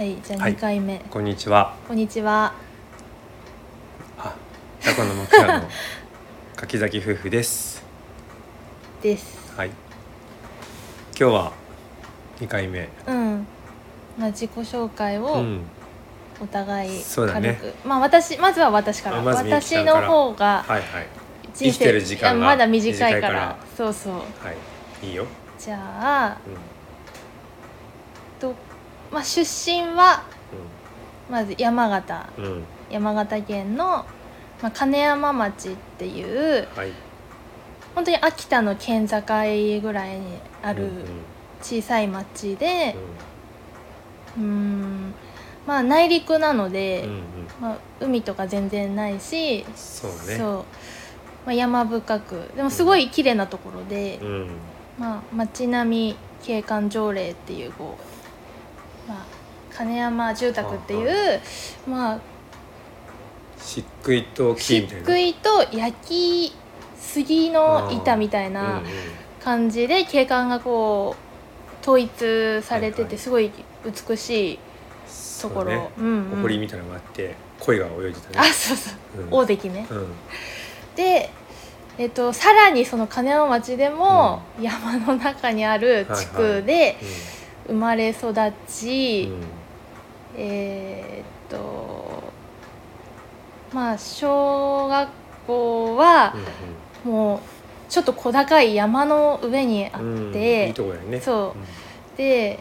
はいじゃあはい2回目、こんにちは。こんにちはあ、タコの木屋の 柿崎夫婦です。ですはい。今日は二回目。うんまあ自己紹介をうん。お互いそうだね軽く、まあ私まずは私からあまずみ私んからの方がはいはい人生きてる時間がいやまだ短いから短いからそうそうはい。いいよ。じゃあうん。と、まあ、出身はまず山形うん。うん。山形県の、まあ、金山町っていうはい。本当に秋田の県境ぐらいにあるうん小さい町でうんんまあ内陸なので、うんうん。まあ、海とか全然ないしそうだね。そうまあ、山深くでもすごい綺麗なところで、うん。まあ、町並み景観条例っていうこう、まあ、金山住宅っていうまあ漆喰と木漆。喰と焼き杉の板みたいなん感じで景観がこう統一されててすごい美しいところ、そうね。うんうん埃みたいなのがあって鯉が泳いでたあね。そうそううん大関ねうん。で、えっと、さらにその金山町でも山の中にある地区で生まれ育ち、うん。うんえーっとまあ小学校はうんもうちょっと小高い山の上にあうんうんって、いいとこだよね。そう。で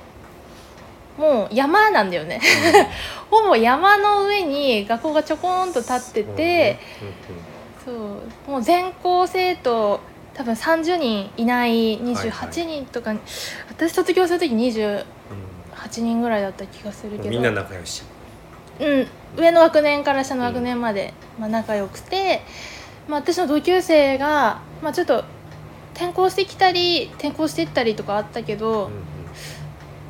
もう山なんだよね。ほぼ山の上に学校がちょこんと立ってて、そう。もう全校生徒多分30人いない28人とか、私卒業する時28人ぐらいだった気がするけど。みんな仲良し。うん、上の学年から下の学年まで、まあ、仲良くて、まあ、私の同級生が、まあ、ちょっと転校してきたり転校していったりとかあったけど、うん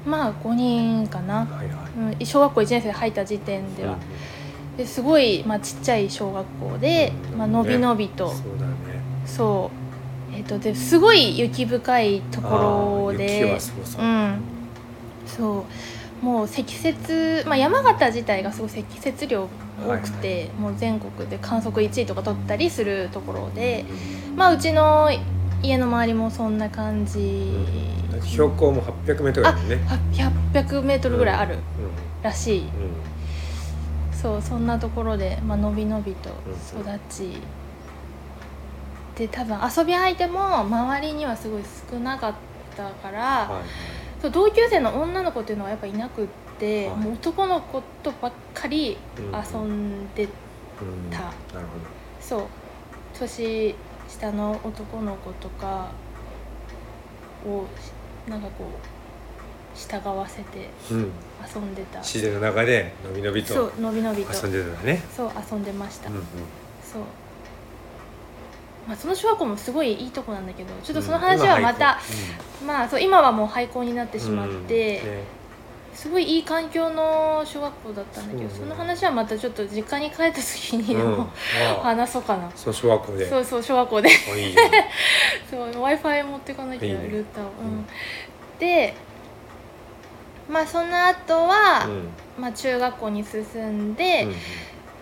まあ5人かな。うん、はいはい。うん、小学校1年生で入った時点では、ですごい、まあ、ちっちゃい小学校で、うんまあのびのびと、そうだね。そう。えっ、とですごい雪深いところで。そう。うんそう。もう積雪、まあ、山形自体がすごい積雪量多くて、はいもう全国で観測1位とか取ったりするところで、うん。まあ、うちの家の周りもそんな感じ、だって標高も800メートルだもんね。800メートルぐらいあるうん。らしい、うんそうそんなところで、まあのびのびとうん。育ち、で多分遊び相手も周りにはすごい少なかったから、はいはいそう同級生の女の子っていうのはやっぱいなくって、はい。もう男の子とばっかりうん。遊んで、うん。たなるそう。年下の男の子とかをなんかこう従わせてほど。うん。遊んでた。自然の中でのびのびそとうのびのびと。遊んでたね。そう遊んでました、うんうん。そうまあその小学校もすごいいいとこなんだけどちょっとその話はまた、まあそう今はもう廃校になってしまって、うんねすごいいい環境の小学校だったんだけどその話はまたちょっと実家に帰った時にでうん。も、話そうかなそう小学校で。そうそう小学校で。w i f i 持っていかなきゃいいねルーター。を、うん。うん。でまあその後は、うん。まあ、中学校に進んで、うん。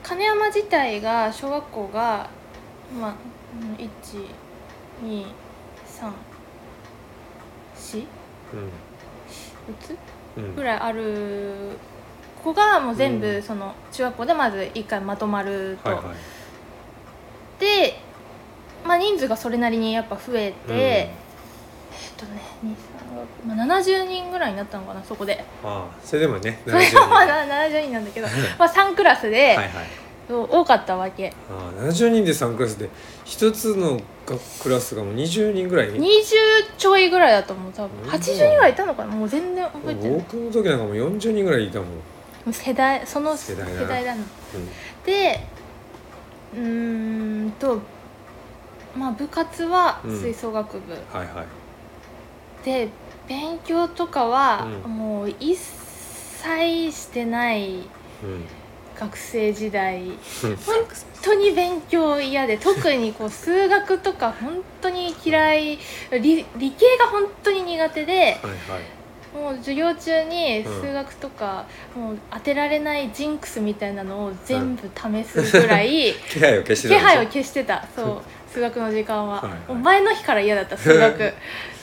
金山自体が小学校がまあ12344つうん。うん。ぐらいある子がもう全うん。部その中学校でまず1回まとまると、はいはい。で、まあ、人数がそれなりにやっぱ増えて、えっとね2 3 6、まあ、70人ぐらいになったのかなそこで。ああそれでもね それ70人はまだ70人なんだけど、まあ、3クラスで、はいはい。多かったわけ。ああ70人で3クラスで一つの学クラスがもう20人ぐらい？20ちょいぐらいだと思う多分。うん。80人ぐらいいたのかな？もう全然覚えてない。僕の時なんかもう40人ぐらいいたもん、世代その世世代だな。うん。でうーんとまあ部活はうん。吹奏楽部、はいはい。で勉強とかはうん。もう一切してないうん学生時代。うん。本当に勉強嫌で特にこう数学とか本当に嫌い。理理系が本当に苦手ではいはい。もう授業中にうん。数学とか、もう当てられないジンクスみたいなのを全部試すぐらい、気配を消してた気配を消してた。そう。数学の時間は、はいはい。もう前の日から嫌だった数学。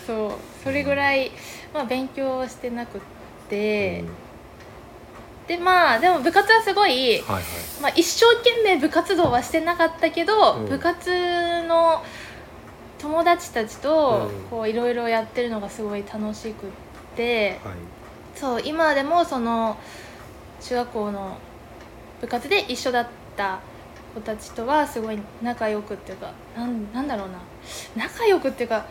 そう。それぐらい、まあ、勉強はしてなくって、うんでまあでも部活はすごい、はいはい。まあ、一生懸命部活動はしてなかったけど、うん。部活の友達たちとうん。こういろいろやってるのがすごい楽しくって、はい。そう今でもその中学校の部活で一緒だった子たちとはすごい仲良くっていうかなんなんだろうな。仲良くっていうか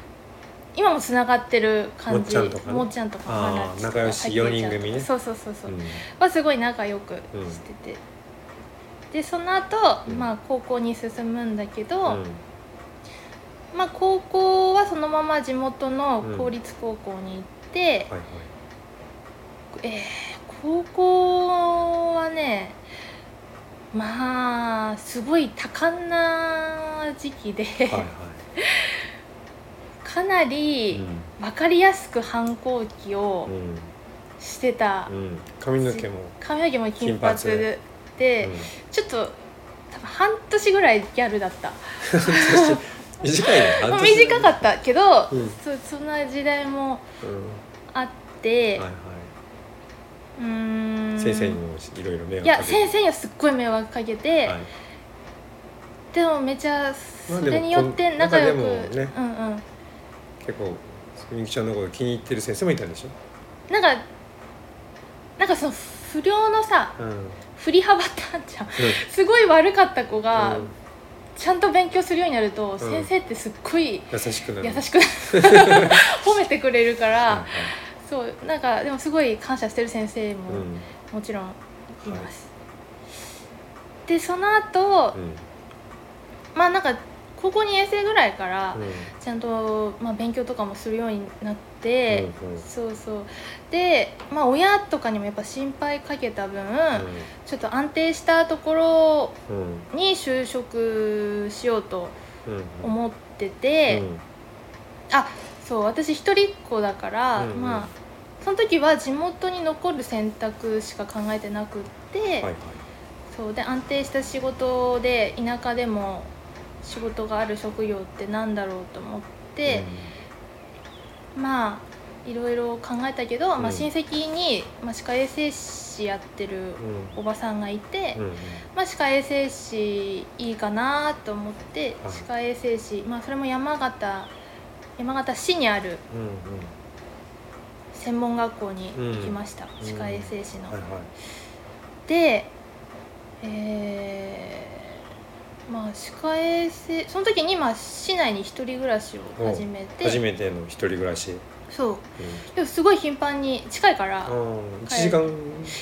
今もつながってる感じ。もっちゃんとかね。もっちゃんとか。仲良しさきえちゃんとか四人組ね。そうそうそうそう、うん。はすごい仲良くしてて、でその後、うん。まあ高校に進むんだけど、うん。まあ高校はそのまま地元の公立高校に行って、はいはい。えー高校はねまあすごい多感な時期で、はいはい かなり分かりやすく反抗期をうん。してた、髪の毛も髪の毛も金髪で、うん。ちょっと多分半年ぐらいギャルだった。短い 短かったけど、うん。そそんな時代もうん。あって、はいはうーん。い先生にもいろいろ迷いや惑かけて。先生にはすっごい迷惑かけて、はい。でもめちゃまあそれによって仲良く、でもこん中でもね。うんうん結構みゆきちゃんのこと気に入ってる先生もいたんでしょ？なんかなんかその不良のさうん。振り幅ってあんじゃん。すごい悪かった子が、うん。ちゃんと勉強するようになると、ん。先生ってすっごい優しくなる。優しく 褒めてくれるから、はいはいそうなんかでもすごい感謝してる先生もうん。もちろんいます、でその後、うん。まあなんか高校2年生ぐらいからうん。ちゃんと、まあ、勉強とかもするようになって、うんうん。そうそう。でまあ親とかにもやっぱ心配かけた分、ちょっと安定したところうん。に就職しようとうん。思ってて、うん。あそう私一人っ子だから、うんうん。まあその時は地元に残る選択しか考えてなくって、はいはい。そうで安定した仕事で田舎でも仕事がある職業ってなんだろうと思って、まあいろいろ考えたけど、まあ、うん。親戚に、まあ、歯科衛生士やってるうん。おばさんがいて、うんうん。まあ、歯科衛生士いいかなと思ってはい。歯科衛生士、まあ、それも山形山形市にあるうん専門学校に行きました、うん。歯科衛生士の。はいはい。でえーまあ歯科衛生その時にまあ市内に一人暮らしを始めて。初めての一人暮らし。う。ん。そうでもすごい頻繁に近いからあー一時間？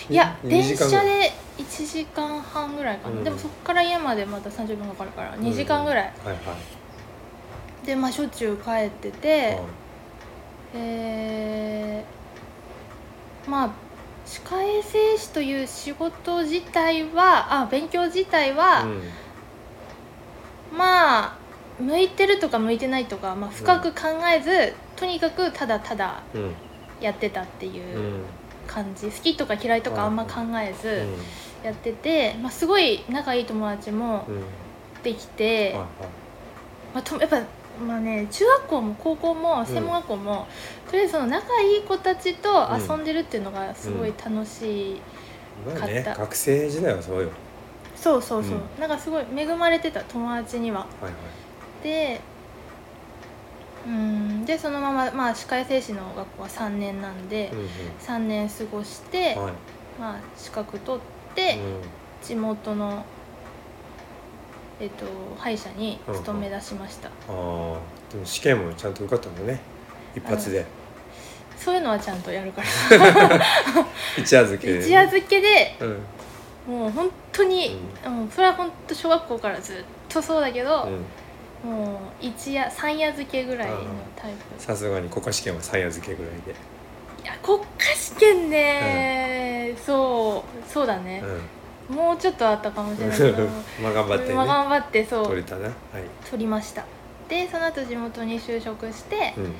いやに電車で1時間半ぐらいかな、うん。でもそこから家までまた30分かかるから2時間ぐらい、はいはい。でまあしょっちゅう帰ってて、はいえーまあ歯科衛生士という仕事自体はあ勉強自体は、うんまあ向いてるとか向いてないとか、まあ、深く考えず、とにかくただただうん。やってたっていううん。感じ、好きとか嫌いとかあんま考えずうん。やってて、まあ、すごい仲いい友達もうん。できて、はいはい。まあ、とやっぱまあね中学校も高校も専門学校も、とりあえずその仲いい子たちと遊んでるっていうのがすごい楽しい、まあね買った学生時代はそうよそうそうそう、うなんかすごい恵まれてた友達には。はいはい。でうんでそのまま、まあ、歯科衛生士の学校は3年なんで、うんうん。3年過ごして、はい。まあ、資格取って、地元の、えっと、歯医者に勤め出しました、うんああでも試験もちゃんと受かったんだね。一発で。そういうのはちゃんとやるから。一夜漬け。一夜漬けでうん。もう本当に、うん、それは本当小学校からずっとそうだけど、うん。もう一夜三夜漬けぐらいのタイプ。さすがに国家試験は三夜漬けぐらいで。いや国家試験ね、そうそうだね、もうちょっとあったかもしれないけど。まあ頑張ってね。まあ頑張ってそう。取れたな。はい。取りました。でその後地元に就職して、うん。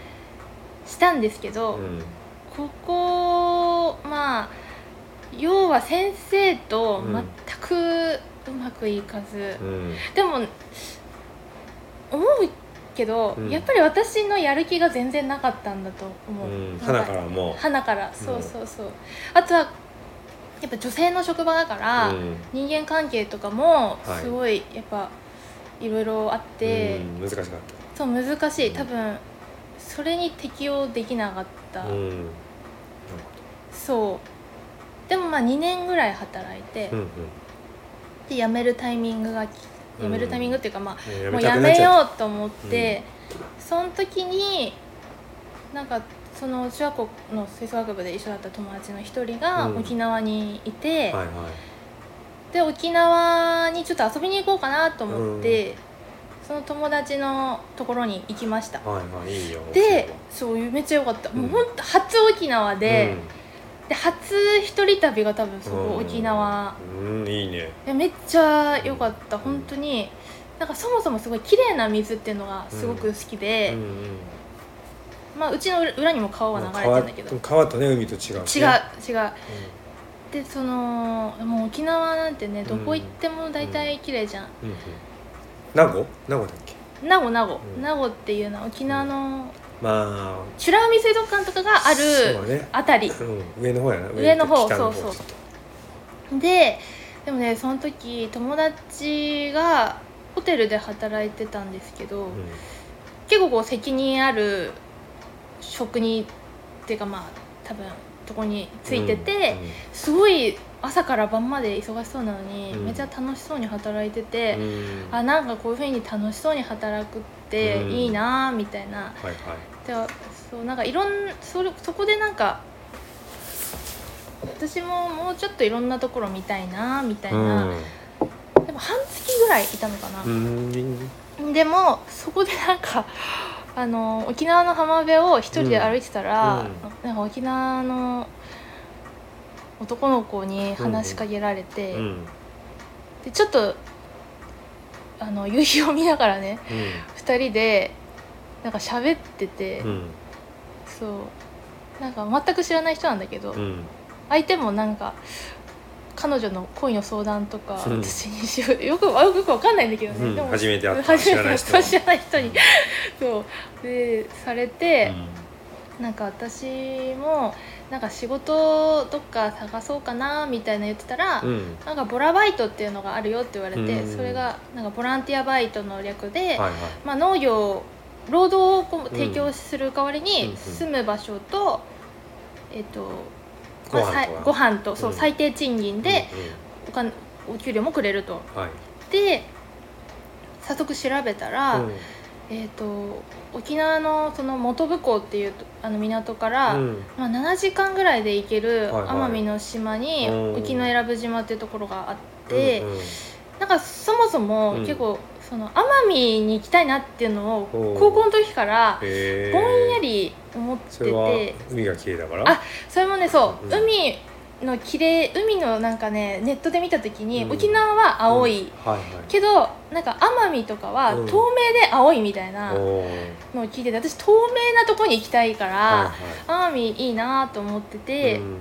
したんですけど、うん。ここまあ要は先生と全くうまくいかず、うん。でも思うけど、うん。やっぱり私のやる気が全然なかったんだと思う、うん。花からも。花から。そうそうそう、あとはやっぱ女性の職場だから、うん。人間関係とかもはい。すごいやっぱいろいろあって、うん。難しかっそう難しい。多分それに適応できなかった、そうでもまあ2年ぐらい働いて、うんうん。で辞めるタイミングが辞めるタイミングっていうか、まあえーもうやたくなっちゃっめようと思って、その時になんかその中学校の吹奏楽部で一緒だった友達の一人がうん。沖縄にいて、たはいはい。で沖縄にちょっと遊びに行こうかなと思って、その友達のところに行きました。はいはいいいよ。でそうめっちゃ良かった、もうほんと初沖縄で,、で初一人旅が多分そこ、沖縄。うんいいね。でめっちゃ良かった。本当になんかそもそもすごい綺麗な水っていうのがすごく好きで、うんうん。まあうちの裏にも川は流れてるんだけど、違う川とね海と違うし違うねでそのもう沖縄なんてねどこ行っても大体綺麗じゃん、うんうん。名護？名護だっけ？名護名護、うん。名護っていうのは沖縄のま美ら海水族館とかがあそうるね。あたり。うん。上の方やな。上の方北そうそうででもねその時友達がホテルで働いてたんですけど、とうん。結構こう責任ある職にっていうかまあ多分とこについてて、すごい朝から晩まで忙しそうなのに、うん。めっちゃ楽しそうに働いてて、うん。うんあなんかこういうふうに楽しそうに働くっていいなーみたいな、はいはい。でそうなんかいろんそれそこでなんか私ももうちょっといろんなところ見たいなーみたいな、でも半月ぐらいいたのかな。う、ん。うんでもそこでなんかあの沖縄の浜辺を一人で歩いてたら、うん。なんか沖縄の男の子に話しかけられて、うん。でちょっとあの夕日を見ながらね2人でなんか喋ってて、うん。そう。なんか全く知らない人なんだけど、うん。相手もなんか彼女の恋の相談とかうん。私にしようよくよくわかんないんだけどね、うん。でも初めて会った。知らない人。た。知らない人に、そう。でされて、なんか私もなんか仕事どっか探そうかなみたいな言ってたら、うん。なんかボラバイトっていうのがあるよって言われて、うん。それがなんかボランティアバイトの略で、はいはい。まあ、農業労働をこう提供する代わりうんにうん。住む場所と、えっ、とご飯とご飯とそう、うん。最低賃金でうお金お給料もくれると。んはい。で早速調べたら、うんえっ、と沖縄のその本部港っていうとあの港から、うん。まあ、7時間ぐらいで行けるはいはい。奄美の島にうん。沖永良部島っていうところがあって、うんうん。なんかそもそもうん。結構その奄美に行きたいなっていうのを高校の時からぼんやり思ってて。海が綺麗だから？あそれもねそう、うん。海の綺麗海のなんかねネットで見た時に、うん。沖縄は青い、はいはい。けどなんか奄美とかはうん。透明で青いみたいなのを聞いてて私透明なとこに行きたいから、はいは奄美いいなと思っていて、うん。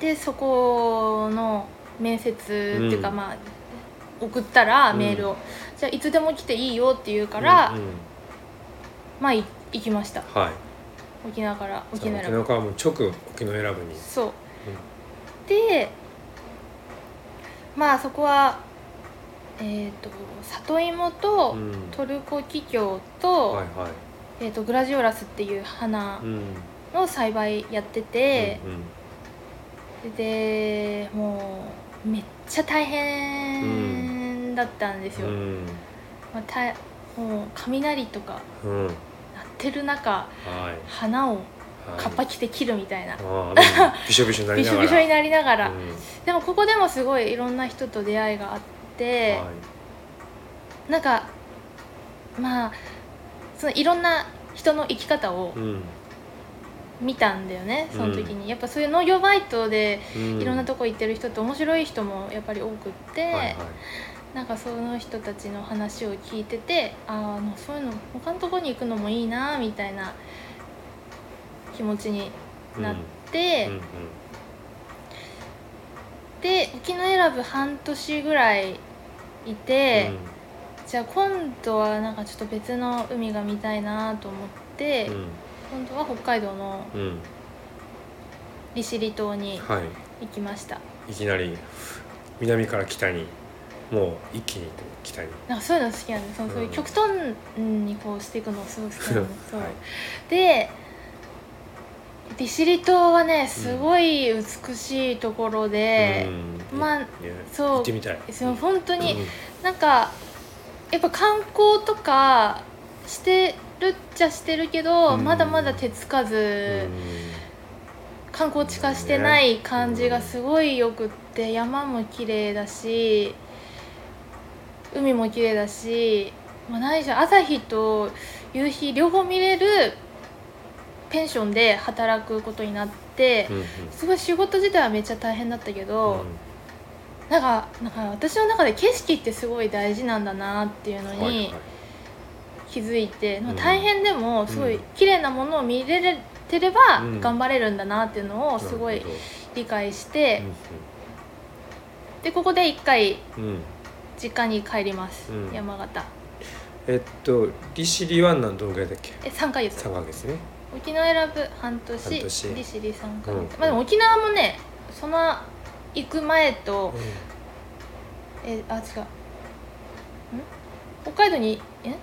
でそこの面接っていうか、うん。まあ送ったらうん。メールを、じゃあいつでも来ていいよって言うから、うんうん。まあい行きました。はい。沖縄からじ沖縄沖縄からもう直沖永良部に。そう、でまあそこはえっ、と里芋とうん。トルコキキョウと,、はいはい。えー、とグラジオラスっていう花うんの栽培やってて、うんでもうめっちゃ大変だったんですよ、うん。まあ、たもう雷とかうん。鳴ってる中はい。花をはいカッパ着て切るみたいな、びしょびしょになりびながら。しょびしょになりながら、うん。でもここでもすごいいろんな人と出会いがあって、はい。なんかまあそのいろんな人の生き方をうん。見たんだよね、その時に。やっぱそういう農業バイトでうん。いろんなとこ行ってる人って面白い人もやっぱり多くって、はいはい。なんかその人たちの話を聞いててあーあのそういうの他のとこに行くのもいいなみたいな気持ちになって、うんうんで沖永良部半年ぐらいいて、じゃあ今度はなんかちょっと別の海が見たいなと思って、うん。今度は北海道のうんうん利尻島にはい行きました。い。きなり南から北にもう一気に北に。なんかそういうの好きなんでそのそういううん。極端にこうしていくのすごい好きなんですそう、はい。で利尻島はねすごい美しいところで、うん。まあねそう。行ってみたい。そう本当に、うん。なんかやっぱ観光とかしてるっちゃしてるけど、うん。まだまだ手つかず、観光地化してない感じがすごいよくって山も綺麗だし海も綺麗だし、まあ、何しろ朝日と夕日両方見れるペンションで働くことになってうんうん。すごい仕事自体はめっちゃ大変だったけど、なんかなんか私の中で景色ってすごい大事なんだなっていうのに、はいはい。気づいて、ん。大変でもすごいうん。綺麗なものを見れてればうん。頑張れるんだなっていうのをすごい理解してでここで1回うん。うん実家に帰ります、うん。山形。えっと利尻は何どのぐらいだっけ？え3ヶ月。三ヶ月ね沖縄選ぶ半年半年。利尻3ヶ月、うん。まあでも沖縄もねその行く前と、えあ違う。うん？北海道にえ？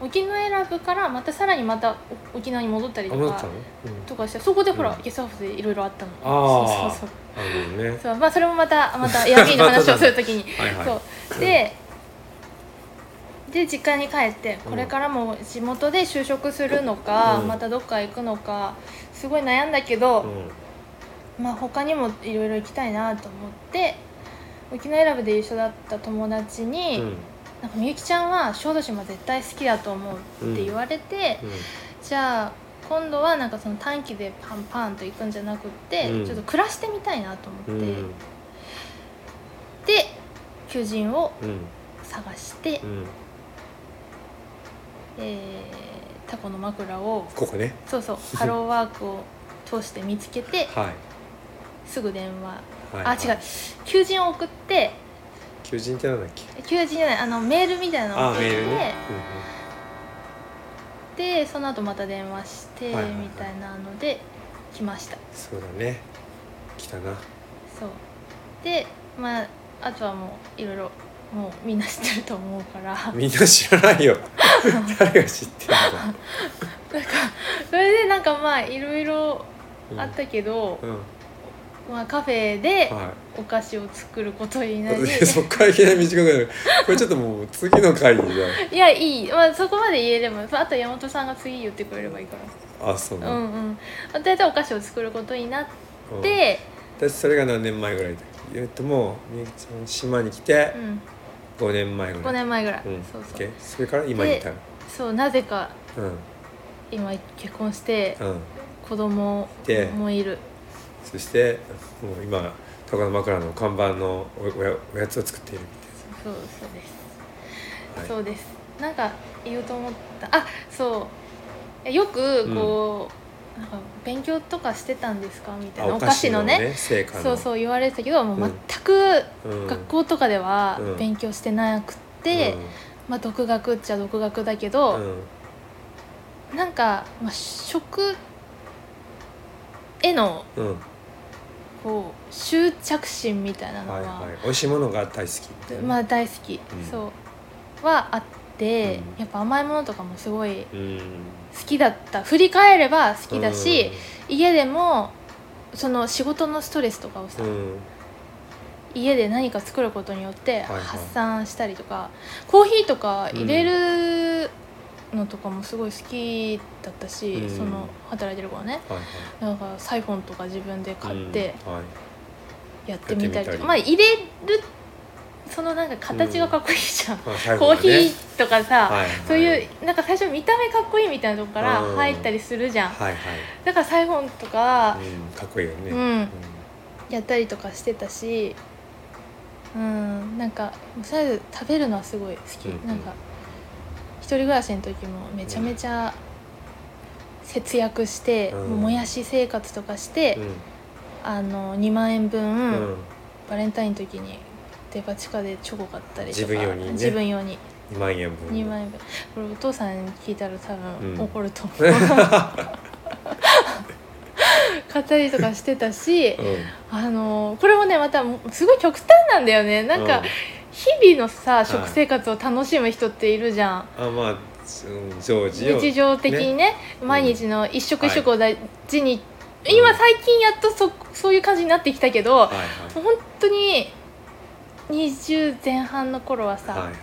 沖縄選ぶからまたさらにまたお沖縄に戻ったりとかうん。とかしてそこでほら、うん。ゲストハウスでいろいろあったの。あー。そうそうあのね。そうそうまあそれもまたまた闇の話をするときに。はいはい。そう。でで実家に帰ってこれからも地元で就職するのか、うん。またどっか行くのかすごい悩んだけど、うん。まあ他にもいろいろ行きたいなと思って沖縄選ぶで一緒だった友達に、うん。なんかみゆきちゃんは小豆島絶対好きだと思うって言われて、うん。じゃあ今度はなんかその短期でパンパンと行くんじゃなくって、うん。ちょっと暮らしてみたいなと思って、うん。で求人をうん。探して、うんえータコの枕をここね。そうそう ハローワークを通して見つけてはい。すぐ電話、はいあ違う。求人を送って求人ってなんだっけ？求人じゃないあのメールみたいなのをあ送って、でその後また電話して、はいはいはい。みたいなので来ました。そうだね。来たな。そう。でまああとはもういろいろもうみんな知ってると思うから。みんな知らないよ。誰が知ってるそれでなんかまあいろいろのあったけど、うん、うんまあ、カフェではお菓子を作ることになり、いでそっからいきなり短くなる。これちょっともう次の回じゃ いやいい、まあ、そこまで言えればあと山本さんが次言ってくれればいいから。あそうなの、うんうん。大体お菓子を作ることになっうん。て、私それが何年前ぐらいだえっともうみゆきちゃん島に来てうん、5年前ぐら5い年前ぐらい、うん。そうそう。OK それから今に至る。そうなぜかうん。今結婚してうん。子供でもいる。そしてもう今高野枕の看板のおおやおやつを作っているみそうそうです、たい。な、そうです。なんか言おうと思った。あそう。よくこう、なんか勉強とかしてたんですか？みたいなあお菓子のねそうそう言われてたけどもううん。全くうん学校とかではうん。勉強してなくて、まあ独学っちゃ独学だけうど、んうん。なんか、まあ、食へのうん。こう執着心みたいなのは、はいはい。美味しいものが大好きまあ大好き、うん。そう。はあって、うん。やっぱ甘いものとかもすごいうん。好きだった。振り返れば好きだし、家でもその仕事のストレスとかをさ、うん。家で何か作ることによってはい発散したりとか、コーヒーとか入れるのとかもすごい好きだったし、うん。その働いてる頃ね。はいはい。なんかサイフォンとか自分で買ってうん。はい。やってみたりとか、やってみたり。まあ入れるそのなんか形がかっこいいじゃん、まあ最コーヒーとかさ、はいはい。そういうなんか最初見た目かっこいいみたいなとこからうん。入ったりするじゃん、はいはい。だからサイフォンとかうん。かっこいいよね。うん。やったりとかしてたしうん。なんかとりあえず食べるのはすごい好き、うんうん。なんか一人暮らしの時もめちゃめちゃ節約して、うん。もうもやし生活とかして、あの2万円分、うんうん。バレンタインの時にデパ地下でチョコ買ったりとか。自分用にね。自分用に。2万円分。2万円分。これお父さんに聞いたら多うん分怒ると思う、買ったりとかしてたし、うん。あのこれもねまたすごい極端なんだよね。なんか、うん。日々のさい。食生活を楽しむ人っているじゃん、あまあ、うん、常時を。日常的にねん毎日の一食一食を大事に、うん。今最近やっとそそういう感じになってきたけど、はいもう本当に20前半の頃はさ、はいはい。はい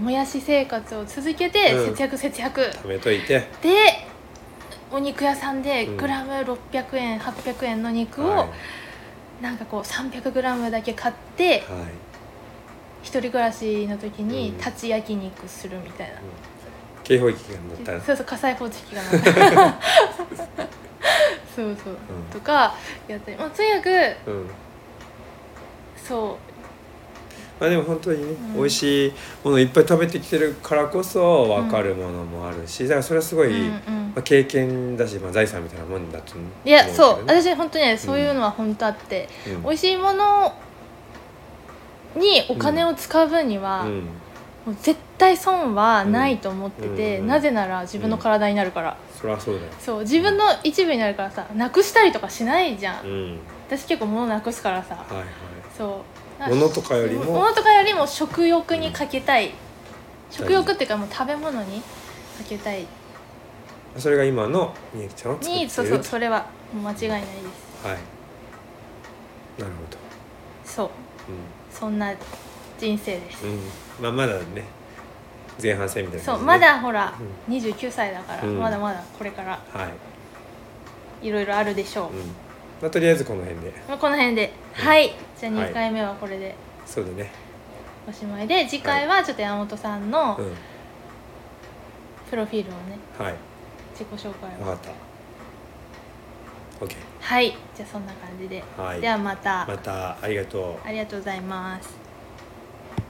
もやし生活を続けてうん。節約節約、貯めといて。でお肉屋さんでうん。グラム600円800円の肉を、はい。なんかこう 300g だけ買ってはい。一人暮らしの時にうん。立ち焼肉するみたいな、警報器が乗った。らそうそう火災報知器が鳴った。そうそう、ん。とかやったり、まあ、とにかくうん。そまあでも本当にね、ん。美味しいものいっぱい食べてきてるからこそ分かるものもあるし、だからそれはすごう、い、うんうん。まあ、経験だし、まあ、財産みたいなもんだと思ういやそう。私本当にねそういうのは本当あって、うん。美味しいものにお金を使う分には、うん。もう絶対損はないと思ってて、うん。なぜなら自分の体になるから、そりゃそうだよ。そう自分の一部になるからさなくしたりとかしないじゃん。私結構物なくすからさ、はいはい。そう物とかよりも物とかよりも食欲にかけたい、ん。食欲っていうかもう食べ物にかけたい。それが今のみゆきちゃんを作ってそうそうとそれは間違いないです。はい。なるほそう。どそんな人生です、うん、うん、まあまだね前半戦みたいなそうまだほら、う29歳だから、うん。まだまだこれからはい、いろいろあるでしょう、うんまあ、とりあえずこの辺で。まあこの辺で、うん。はい。じゃあはい。2回目はこれで。そうだね。おしまいで次回はちょっと山本さんのうん。プロフィールをねはい。自己紹介を。分かった。OK はい。じゃあそんな感じで、はい。ではまた。また。ありがとう。ありがとうございます